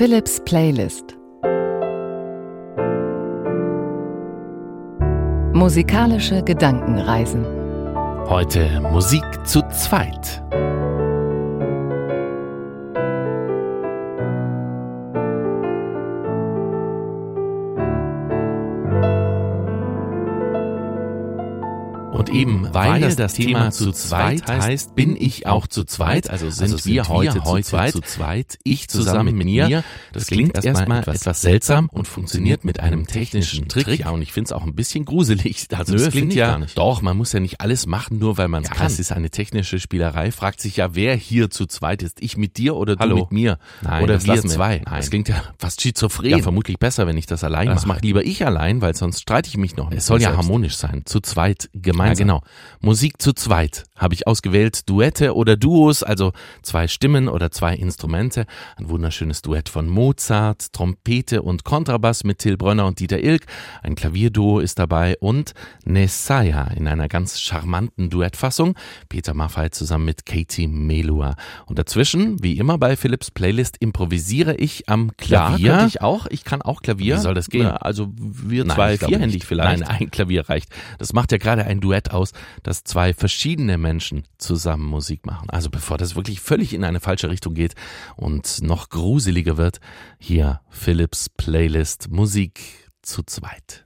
Philips Playlist Musikalische Gedankenreisen Heute Musik zu zweit. Eben, weil, weil das Thema zu zweit heißt, bin ich auch zu zweit, also sind, also sind wir, heute, wir heute zu, zweit, zu zweit, ich zusammen mit mir. Das klingt erstmal etwas, etwas seltsam und funktioniert mit einem technischen Trick. Ja, und ich finde es auch ein bisschen gruselig. Also Nö, das klingt ja, doch, man muss ja nicht alles machen, nur weil man es ja, kann. Es ist eine technische Spielerei. Fragt sich ja, wer hier zu zweit ist. Ich mit dir oder Hallo. du mit mir? Nein, oder wir zwei? Nein. Das klingt ja fast schizophren. Ja, vermutlich besser, wenn ich das allein mache. Das mache lieber ich allein, weil sonst streite ich mich noch. Es soll ja harmonisch sein. Zu zweit gemeinsam. Ja, genau. Musik zu zweit habe ich ausgewählt. Duette oder Duos, also zwei Stimmen oder zwei Instrumente. Ein wunderschönes Duett von Mozart, Trompete und Kontrabass mit Till Brönner und Dieter Ilk. Ein Klavierduo ist dabei und Nesaya in einer ganz charmanten Duettfassung. Peter Maffay zusammen mit Katie Melua. Und dazwischen, wie immer bei Philips Playlist, improvisiere ich am Klavier. Ja, ich auch. Ich kann auch Klavier. Wie soll das gehen? Also wir Nein, zwei vierhändig vielleicht. Nein, ein Klavier reicht. Das macht ja gerade ein Duett aus dass zwei verschiedene Menschen zusammen Musik machen. Also bevor das wirklich völlig in eine falsche Richtung geht und noch gruseliger wird, hier Philips Playlist Musik zu zweit.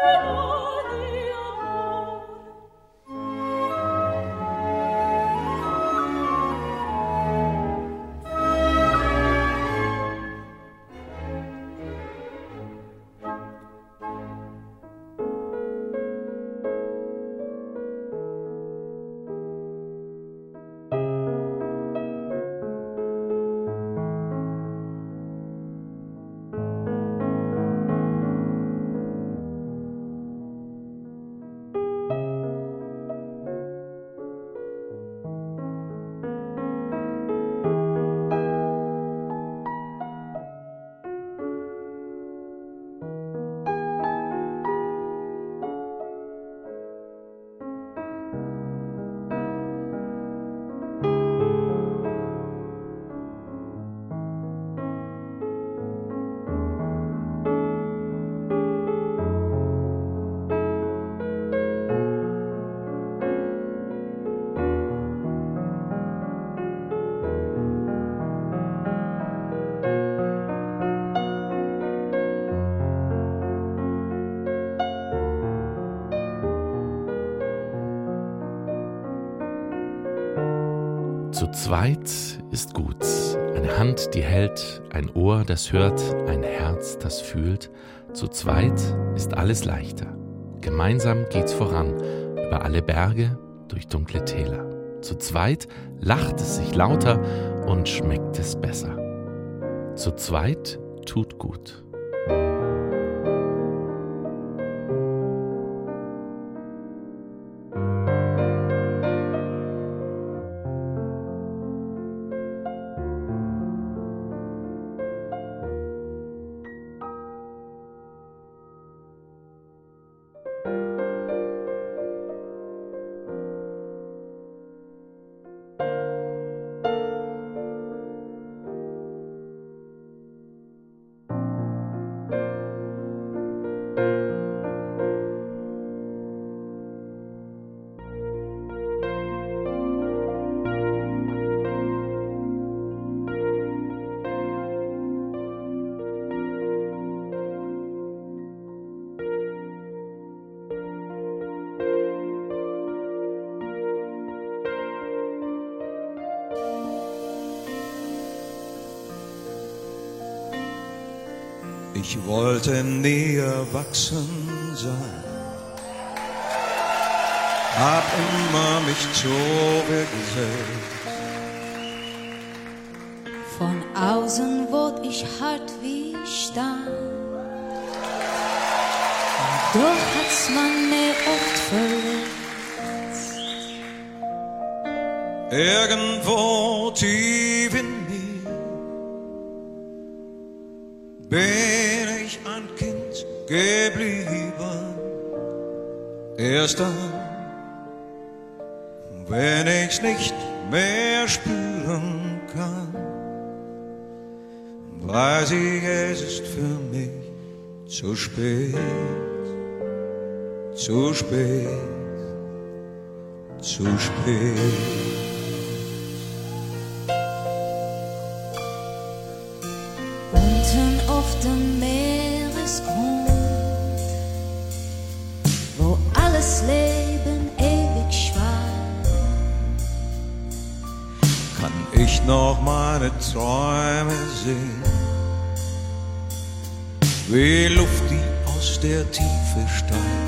Hello. Zweit ist gut. Eine Hand, die hält, ein Ohr, das hört, ein Herz, das fühlt. Zu zweit ist alles leichter. Gemeinsam geht's voran, über alle Berge, durch dunkle Täler. Zu zweit lacht es sich lauter und schmeckt es besser. Zu zweit tut gut. Ich wollte nie erwachsen sein, hab immer mich zurückgesetzt. Von außen wurde ich hart wie Stein. Doch hat's man mir oft verletzt. Irgendwo tief in Erst dann, wenn ich's nicht mehr spüren kann, weiß ich, es ist für mich zu spät, zu spät, zu spät. Meine Träume sehen, wie Luft, die aus der Tiefe steigt.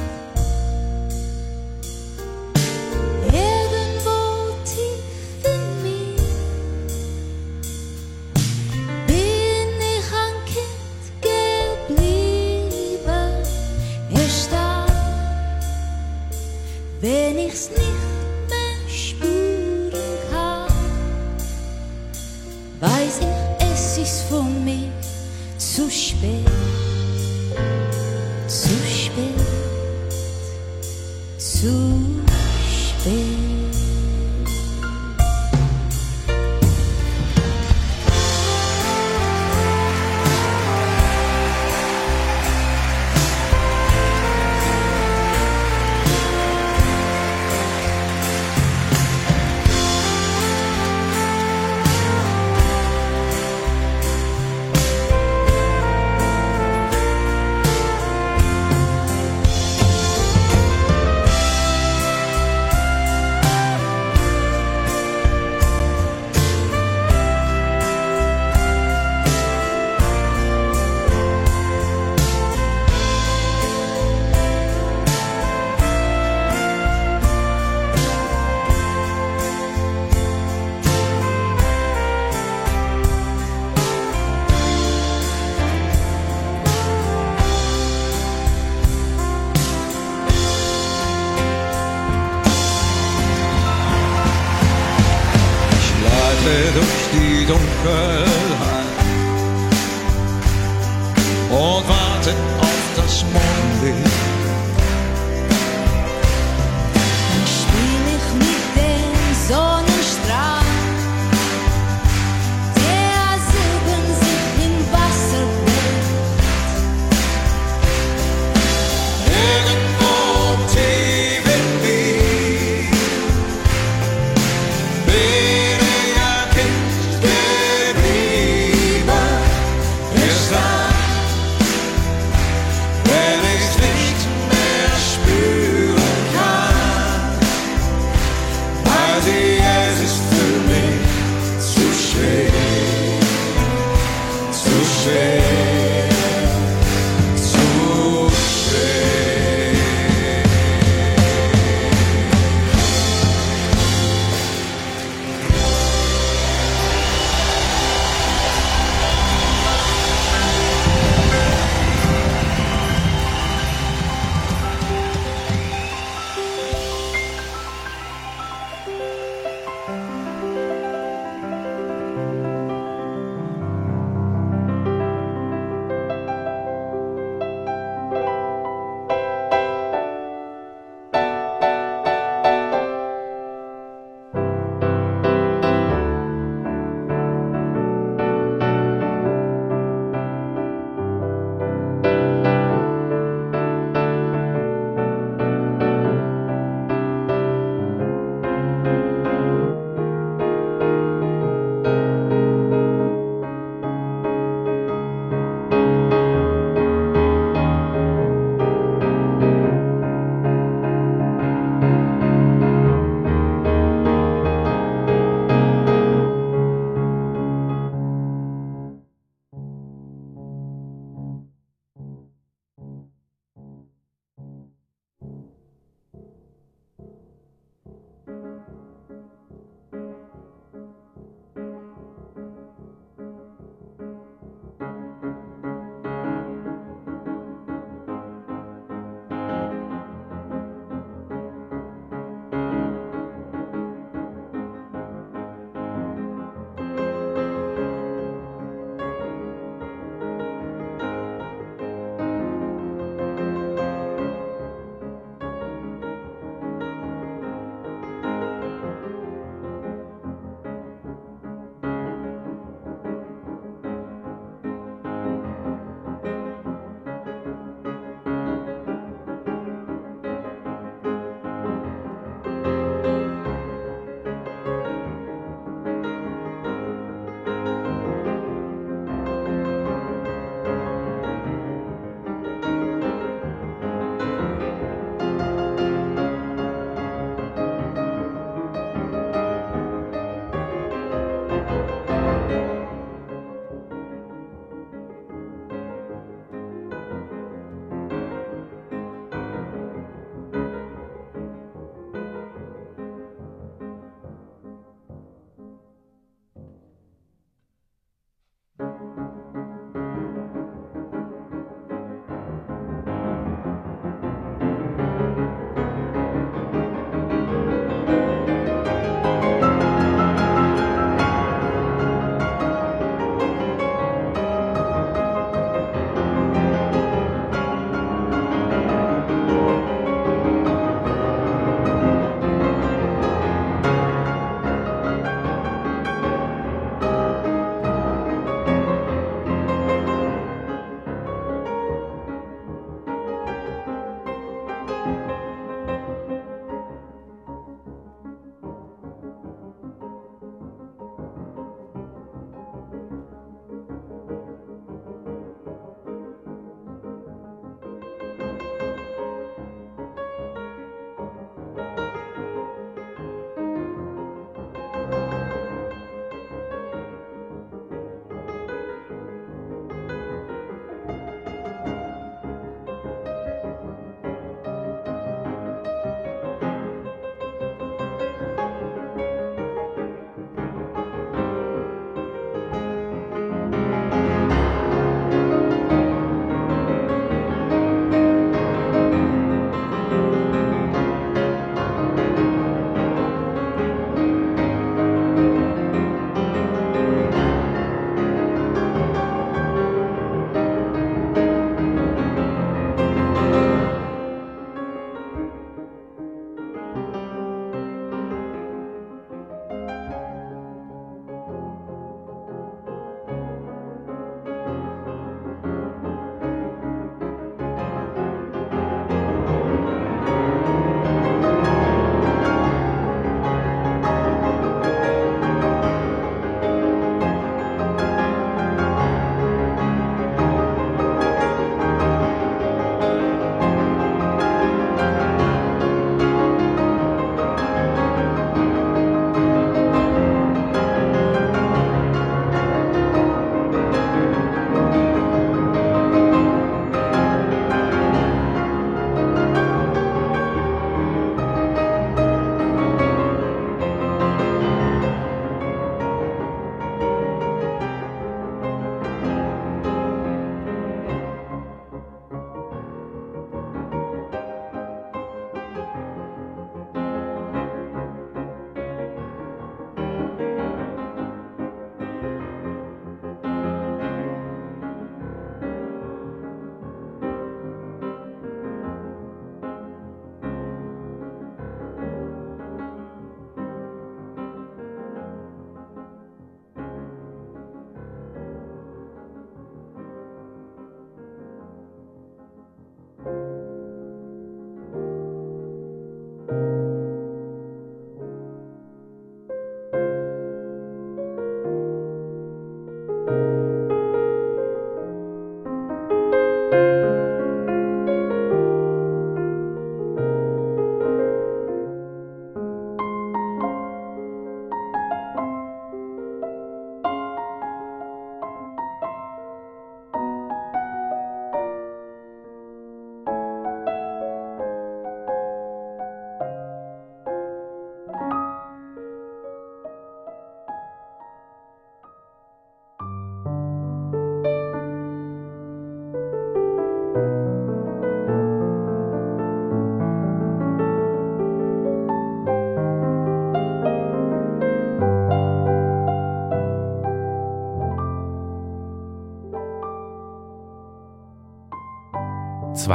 Zu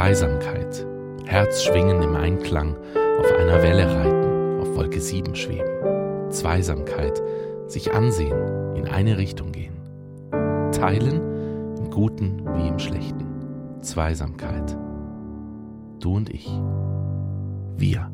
Zweisamkeit, Herz schwingen im Einklang, auf einer Welle reiten, auf Wolke 7 schweben. Zweisamkeit, sich ansehen, in eine Richtung gehen. Teilen, im Guten wie im Schlechten. Zweisamkeit. Du und ich. Wir.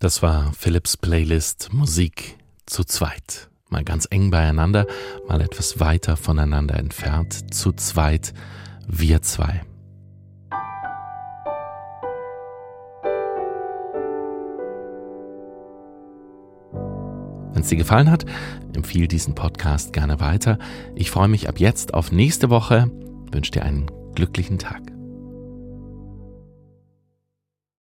Das war Philips Playlist Musik zu zweit. Mal ganz eng beieinander, mal etwas weiter voneinander entfernt. Zu zweit, wir zwei. Wenn es dir gefallen hat, empfehle diesen Podcast gerne weiter. Ich freue mich ab jetzt auf nächste Woche, wünsche dir einen glücklichen Tag.